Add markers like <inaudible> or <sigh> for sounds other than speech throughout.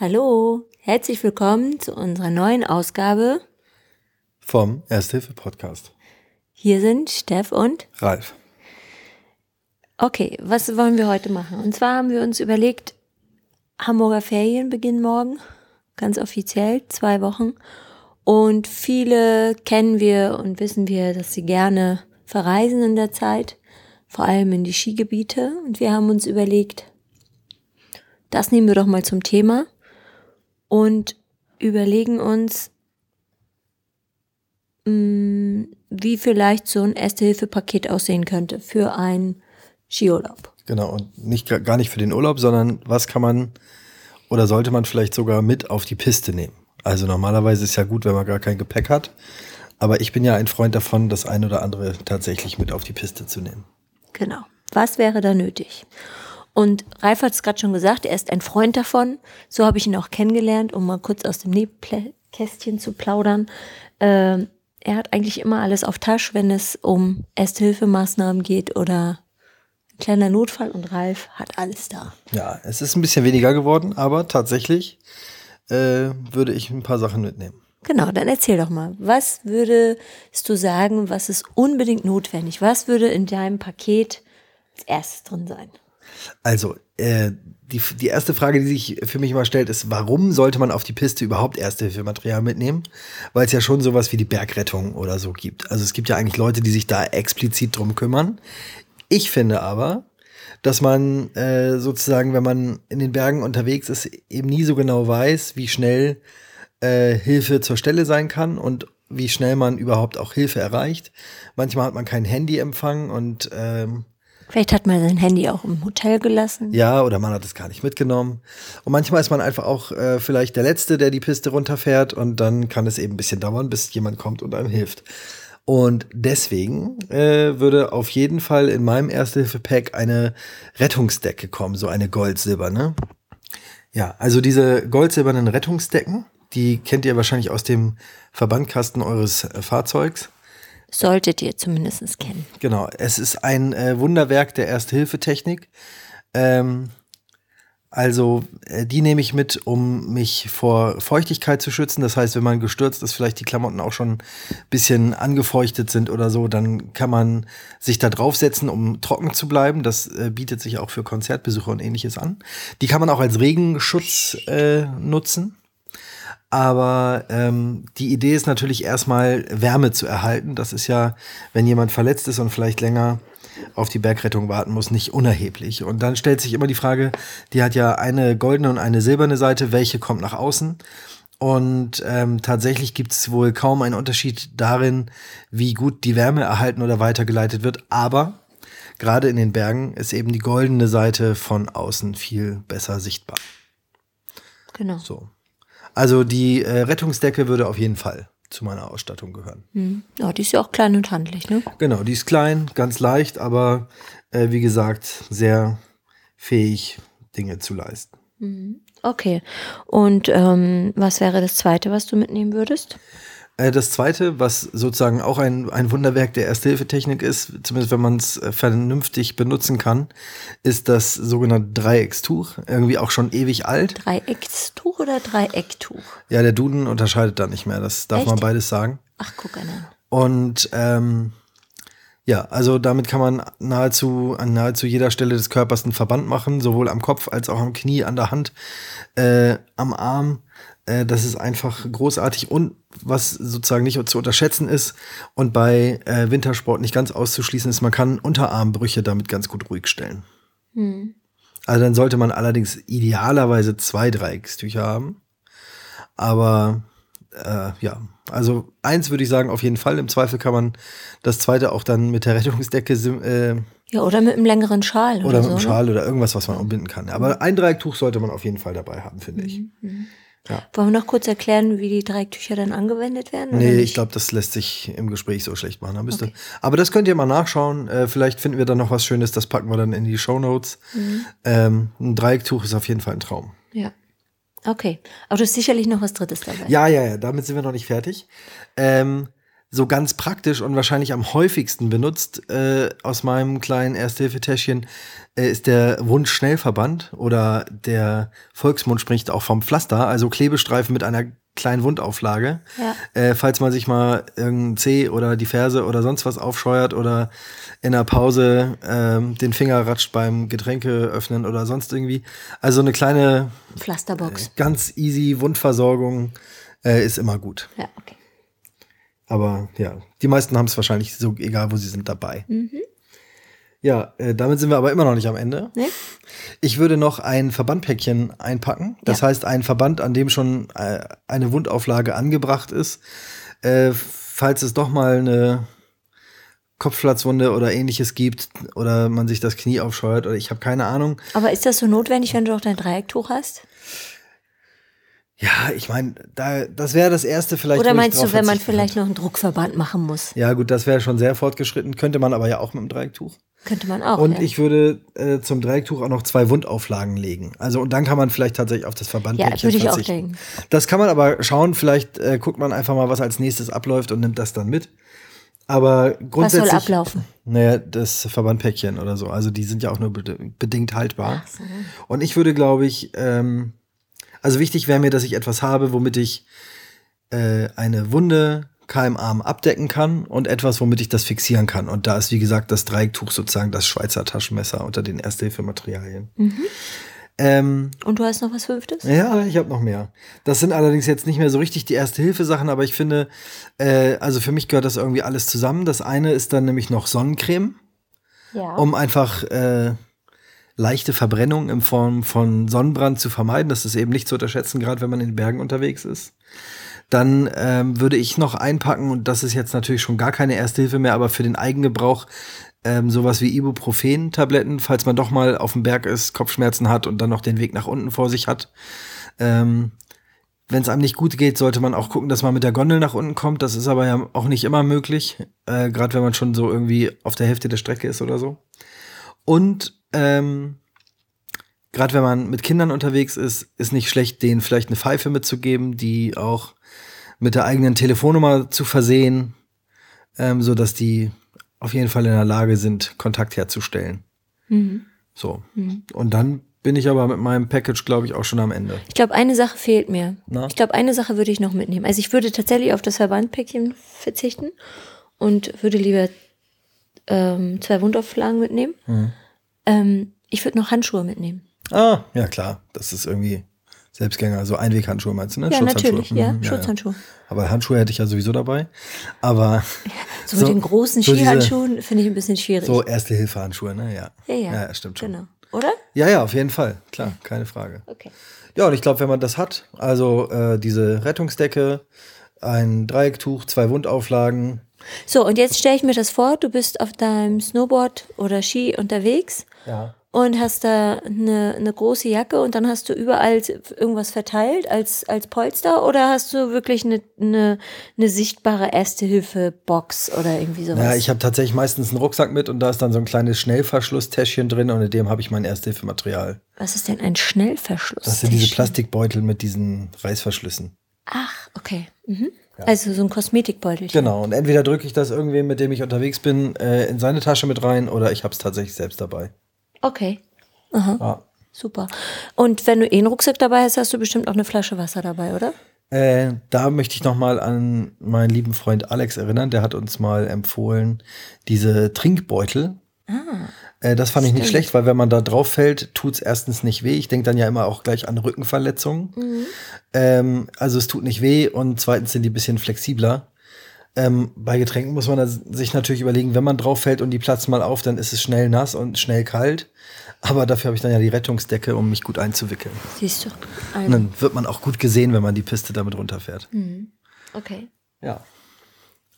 Hallo, herzlich willkommen zu unserer neuen Ausgabe vom Ersthilfe-Podcast. Hier sind Steff und Ralf. Okay, was wollen wir heute machen? Und zwar haben wir uns überlegt, Hamburger Ferien beginnen morgen, ganz offiziell, zwei Wochen. Und viele kennen wir und wissen wir, dass sie gerne verreisen in der Zeit, vor allem in die Skigebiete. Und wir haben uns überlegt, das nehmen wir doch mal zum Thema und überlegen uns, mm, wie vielleicht so ein Erste-Hilfe-Paket aussehen könnte für einen Skiurlaub. Genau, und nicht gar nicht für den Urlaub, sondern was kann man oder sollte man vielleicht sogar mit auf die Piste nehmen? Also normalerweise ist ja gut, wenn man gar kein Gepäck hat. Aber ich bin ja ein Freund davon, das ein oder andere tatsächlich mit auf die Piste zu nehmen. Genau. Was wäre da nötig? Und Ralf hat es gerade schon gesagt, er ist ein Freund davon. So habe ich ihn auch kennengelernt, um mal kurz aus dem Nähkästchen zu plaudern. Ähm, er hat eigentlich immer alles auf Tasch, wenn es um Ersthilfemaßnahmen geht oder kleiner Notfall und Ralf hat alles da. Ja, es ist ein bisschen weniger geworden, aber tatsächlich äh, würde ich ein paar Sachen mitnehmen. Genau, dann erzähl doch mal, was würdest du sagen, was ist unbedingt notwendig? Was würde in deinem Paket als erstes drin sein? Also, äh, die, die erste Frage, die sich für mich immer stellt, ist, warum sollte man auf die Piste überhaupt Erste-Hilfe-Material mitnehmen? Weil es ja schon sowas wie die Bergrettung oder so gibt. Also es gibt ja eigentlich Leute, die sich da explizit drum kümmern. Ich finde aber, dass man äh, sozusagen, wenn man in den Bergen unterwegs ist, eben nie so genau weiß, wie schnell äh, Hilfe zur Stelle sein kann und wie schnell man überhaupt auch Hilfe erreicht. Manchmal hat man keinen Handyempfang und ähm, Vielleicht hat man sein Handy auch im Hotel gelassen. Ja, oder man hat es gar nicht mitgenommen. Und manchmal ist man einfach auch äh, vielleicht der Letzte, der die Piste runterfährt und dann kann es eben ein bisschen dauern, bis jemand kommt und einem hilft. Und deswegen äh, würde auf jeden Fall in meinem Erste-Hilfe-Pack eine Rettungsdecke kommen, so eine gold-silberne. Ja, also diese gold-silbernen Rettungsdecken, die kennt ihr wahrscheinlich aus dem Verbandkasten eures äh, Fahrzeugs. Solltet ihr zumindest kennen. Genau, es ist ein äh, Wunderwerk der Erste-Hilfe-Technik. Ähm, also äh, die nehme ich mit, um mich vor Feuchtigkeit zu schützen. Das heißt, wenn man gestürzt ist, vielleicht die Klamotten auch schon ein bisschen angefeuchtet sind oder so, dann kann man sich da draufsetzen, um trocken zu bleiben. Das äh, bietet sich auch für Konzertbesucher und ähnliches an. Die kann man auch als Regenschutz äh, nutzen. Aber ähm, die Idee ist natürlich erstmal Wärme zu erhalten. Das ist ja, wenn jemand verletzt ist und vielleicht länger auf die Bergrettung warten muss, nicht unerheblich. Und dann stellt sich immer die Frage, die hat ja eine goldene und eine silberne Seite, welche kommt nach außen? Und ähm, tatsächlich gibt es wohl kaum einen Unterschied darin, wie gut die Wärme erhalten oder weitergeleitet wird. Aber gerade in den Bergen ist eben die goldene Seite von außen viel besser sichtbar. Genau. So. Also die äh, Rettungsdecke würde auf jeden Fall zu meiner Ausstattung gehören. Mhm. Ja, die ist ja auch klein und handlich, ne? Genau, die ist klein, ganz leicht, aber äh, wie gesagt, sehr fähig, Dinge zu leisten. Mhm. Okay. Und ähm, was wäre das Zweite, was du mitnehmen würdest? Äh, das zweite, was sozusagen auch ein, ein Wunderwerk der Erste-Hilfe-Technik ist, zumindest wenn man es äh, vernünftig benutzen kann, ist das sogenannte Dreieckstuch. Irgendwie auch schon ewig alt. Dreieckstuch oder Dreiecktuch? Ja, der Duden unterscheidet da nicht mehr. Das darf Echt? man beides sagen. Ach, guck an. Und ähm, ja, also damit kann man nahezu an nahezu jeder Stelle des Körpers einen Verband machen, sowohl am Kopf als auch am Knie, an der Hand, äh, am Arm. Äh, das ist einfach großartig und was sozusagen nicht zu unterschätzen ist und bei äh, Wintersport nicht ganz auszuschließen ist, man kann Unterarmbrüche damit ganz gut ruhig stellen. Hm. Also dann sollte man allerdings idealerweise zwei Dreieckstücher haben. Aber äh, ja, also eins würde ich sagen, auf jeden Fall. Im Zweifel kann man das zweite auch dann mit der Rettungsdecke. Äh, ja, oder mit einem längeren Schal. Oder, oder mit einem so, ne? Schal oder irgendwas, was man umbinden kann. Aber ein Dreiecktuch sollte man auf jeden Fall dabei haben, finde ich. Mhm. Ja. Wollen wir noch kurz erklären, wie die Dreiecktücher dann angewendet werden? Nee, ich glaube, das lässt sich im Gespräch so schlecht machen. Da müsste. Aber das könnt ihr mal nachschauen. Äh, vielleicht finden wir dann noch was Schönes. Das packen wir dann in die Show Notes. Mhm. Ähm, ein Dreiecktuch ist auf jeden Fall ein Traum. Ja. Okay. Aber du hast sicherlich noch was Drittes dabei. Ja, ja, ja. Damit sind wir noch nicht fertig. Ähm, so ganz praktisch und wahrscheinlich am häufigsten benutzt äh, aus meinem kleinen Erste-Hilfe-Täschchen äh, ist der Wundschnellverband oder der Volksmund spricht auch vom Pflaster, also Klebestreifen mit einer kleinen Wundauflage. Ja. Äh, falls man sich mal irgendein Zeh oder die Ferse oder sonst was aufscheuert oder in der Pause ähm, den Finger ratscht beim Getränke öffnen oder sonst irgendwie. Also eine kleine, Pflasterbox. ganz easy Wundversorgung äh, ist immer gut. Ja, okay. Aber ja, die meisten haben es wahrscheinlich so, egal wo sie sind, dabei. Ja, äh, damit sind wir aber immer noch nicht am Ende. Nee? Ich würde noch ein Verbandpäckchen einpacken. Das Ja. heißt, ein Verband, an dem schon äh, eine Wundauflage angebracht ist. Äh, falls es doch mal eine Kopfplatzwunde oder ähnliches gibt oder man sich das Knie aufscheuert oder ich habe keine Ahnung. Aber ist das so notwendig, wenn du auch dein Dreiecktuch hast? Ja, ich meine, da, das wäre das erste vielleicht. Oder meinst du, wenn man vielleicht könnte. noch einen Druckverband machen muss? Ja, gut, das wäre schon sehr fortgeschritten. Könnte man aber ja auch mit dem Dreiecktuch. Könnte man auch. Und ja. ich würde äh, zum Dreiecktuch auch noch zwei Wundauflagen legen. Also und dann kann man vielleicht tatsächlich auf das Verbandpäckchen Ja, würde ich auch denken. Das kann man aber schauen. Vielleicht äh, guckt man einfach mal, was als nächstes abläuft und nimmt das dann mit. Aber Was grundsätzlich. soll ablaufen? Naja, das Verbandpäckchen oder so. Also die sind ja auch nur bed bedingt haltbar. So. Und ich würde, glaube ich, ähm, also wichtig wäre mir, dass ich etwas habe, womit ich äh, eine Wunde Keimarm abdecken kann und etwas, womit ich das fixieren kann. Und da ist, wie gesagt, das Dreiecktuch sozusagen das Schweizer Taschenmesser unter den Erste-Hilfe-Materialien. Ähm, Und du hast noch was Fünftes? ja, ich habe noch mehr. Das sind allerdings jetzt nicht mehr so richtig die Erste-Hilfe-Sachen, aber ich finde, äh, also für mich gehört das irgendwie alles zusammen. Das eine ist dann nämlich noch Sonnencreme Ja. um einfach äh, leichte Verbrennung in Form von Sonnenbrand zu vermeiden. Das ist eben nicht zu unterschätzen, gerade wenn man in den Bergen unterwegs ist. Dann ähm, würde ich noch einpacken, und das ist jetzt natürlich schon gar keine Erste Hilfe mehr, aber für den Eigengebrauch ähm, sowas wie Ibuprofen-Tabletten, falls man doch mal auf dem Berg ist, Kopfschmerzen hat und dann noch den Weg nach unten vor sich hat. Ähm, wenn es einem nicht gut geht, sollte man auch gucken, dass man mit der Gondel nach unten kommt. Das ist aber ja auch nicht immer möglich, äh, gerade wenn man schon so irgendwie auf der Hälfte der Strecke ist oder so. Und ähm, gerade wenn man mit Kindern unterwegs ist, ist nicht schlecht, denen vielleicht eine Pfeife mitzugeben, die auch mit der eigenen Telefonnummer zu versehen, ähm, so dass die auf jeden Fall in der Lage sind, Kontakt herzustellen. Mhm. So. Und dann bin ich aber mit meinem Package, glaube ich, auch schon am Ende. Ich glaube, eine Sache fehlt mir. Na? Ich glaube, eine Sache würde ich noch mitnehmen. Also ich würde tatsächlich auf das Verbandpäckchen verzichten und würde lieber ähm, zwei Wundauflagen mitnehmen. Mhm. Ähm, ich würde noch Handschuhe mitnehmen. Ah, ja klar. Das ist irgendwie Selbstgänger. So Einweghandschuhe meinst du, ne? Ja, Schutzhandschuhe. natürlich, ja, Mhm, Schutzhandschuhe. Aber Handschuhe hätte ich ja sowieso dabei. Aber So, mit den großen so Skihandschuhen finde ich ein bisschen schwierig. So Erste-Hilfe-Handschuhe, ne? Ja. ja, ja, ja, stimmt schon. Genau. Oder? Ja, ja, auf jeden Fall. Klar, keine Frage. Okay. Ja, und ich glaube, wenn man das hat, also äh, diese Rettungsdecke, ein Dreiecktuch, zwei Wundauflagen. So, und jetzt stelle ich mir das vor, du bist auf deinem Snowboard oder Ski unterwegs Ja. Und hast da eine, eine große Jacke und dann hast du überall irgendwas verteilt als, als Polster oder hast du wirklich eine, eine, eine sichtbare Erste-Hilfe-Box oder irgendwie sowas? Ja, ich habe tatsächlich meistens einen Rucksack mit und da ist dann so ein kleines Schnellverschlusstäschchen drin und in dem habe ich mein Erste-Hilfe-Material. Was ist denn ein Schnellverschluss? Das sind diese Plastikbeutel mit diesen Reißverschlüssen. Ach, okay. Mhm. Also so ein Kosmetikbeutel. Genau, und entweder drücke ich das irgendwem, mit dem ich unterwegs bin, äh, in seine Tasche mit rein oder ich habe es tatsächlich selbst dabei. Okay. Aha. Ja. Super. Und wenn du eh einen Rucksack dabei hast, hast du bestimmt auch eine Flasche Wasser dabei, oder? Äh, da möchte ich noch mal an meinen lieben Freund Alex erinnern. Der hat uns mal empfohlen, diese Trinkbeutel. Äh, das fand ich nicht schlecht, weil wenn man da drauf fällt, tut's erstens nicht weh. Ich denke dann ja immer auch gleich an Rückenverletzungen. Ähm, also es tut nicht weh und zweitens sind die ein bisschen flexibler. Ähm, bei Getränken muss man sich natürlich überlegen, wenn man drauf fällt und die platzen mal auf, dann ist es schnell nass und schnell kalt. Aber dafür habe ich dann ja die Rettungsdecke, um mich gut einzuwickeln. Siehst du. Und Also, dann wird man auch gut gesehen, wenn man die Piste damit runterfährt. okay. Ja.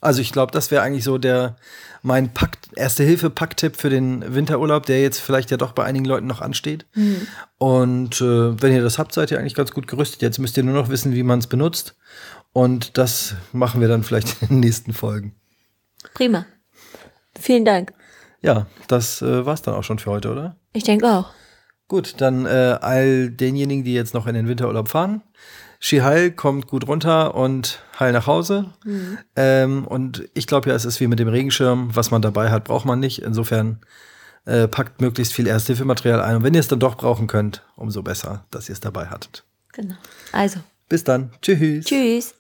Also ich glaube, das wäre eigentlich so der mein Erste-Hilfe-Packtipp für den Winterurlaub, der jetzt vielleicht ja doch bei einigen Leuten noch ansteht. Mhm. Und äh, wenn ihr das habt, seid ihr eigentlich ganz gut gerüstet. Jetzt müsst ihr nur noch wissen, wie man es benutzt. Und das machen wir dann vielleicht <laughs> in den nächsten Folgen. Prima. Vielen Dank. Ja, das äh, war's dann auch schon für heute, oder? Ich denke auch. Gut, dann äh, all denjenigen, die jetzt noch in den Winterurlaub fahren, Ski heil, kommt gut runter und heil nach Hause. Mhm. Ähm, und ich glaube ja, es ist wie mit dem Regenschirm. Was man dabei hat, braucht man nicht. Insofern äh, packt möglichst viel Ersthilfematerial ein. Und wenn ihr es dann doch brauchen könnt, umso besser, dass ihr es dabei hattet. Genau. Also. Bis dann. Tschüss. Tschüss.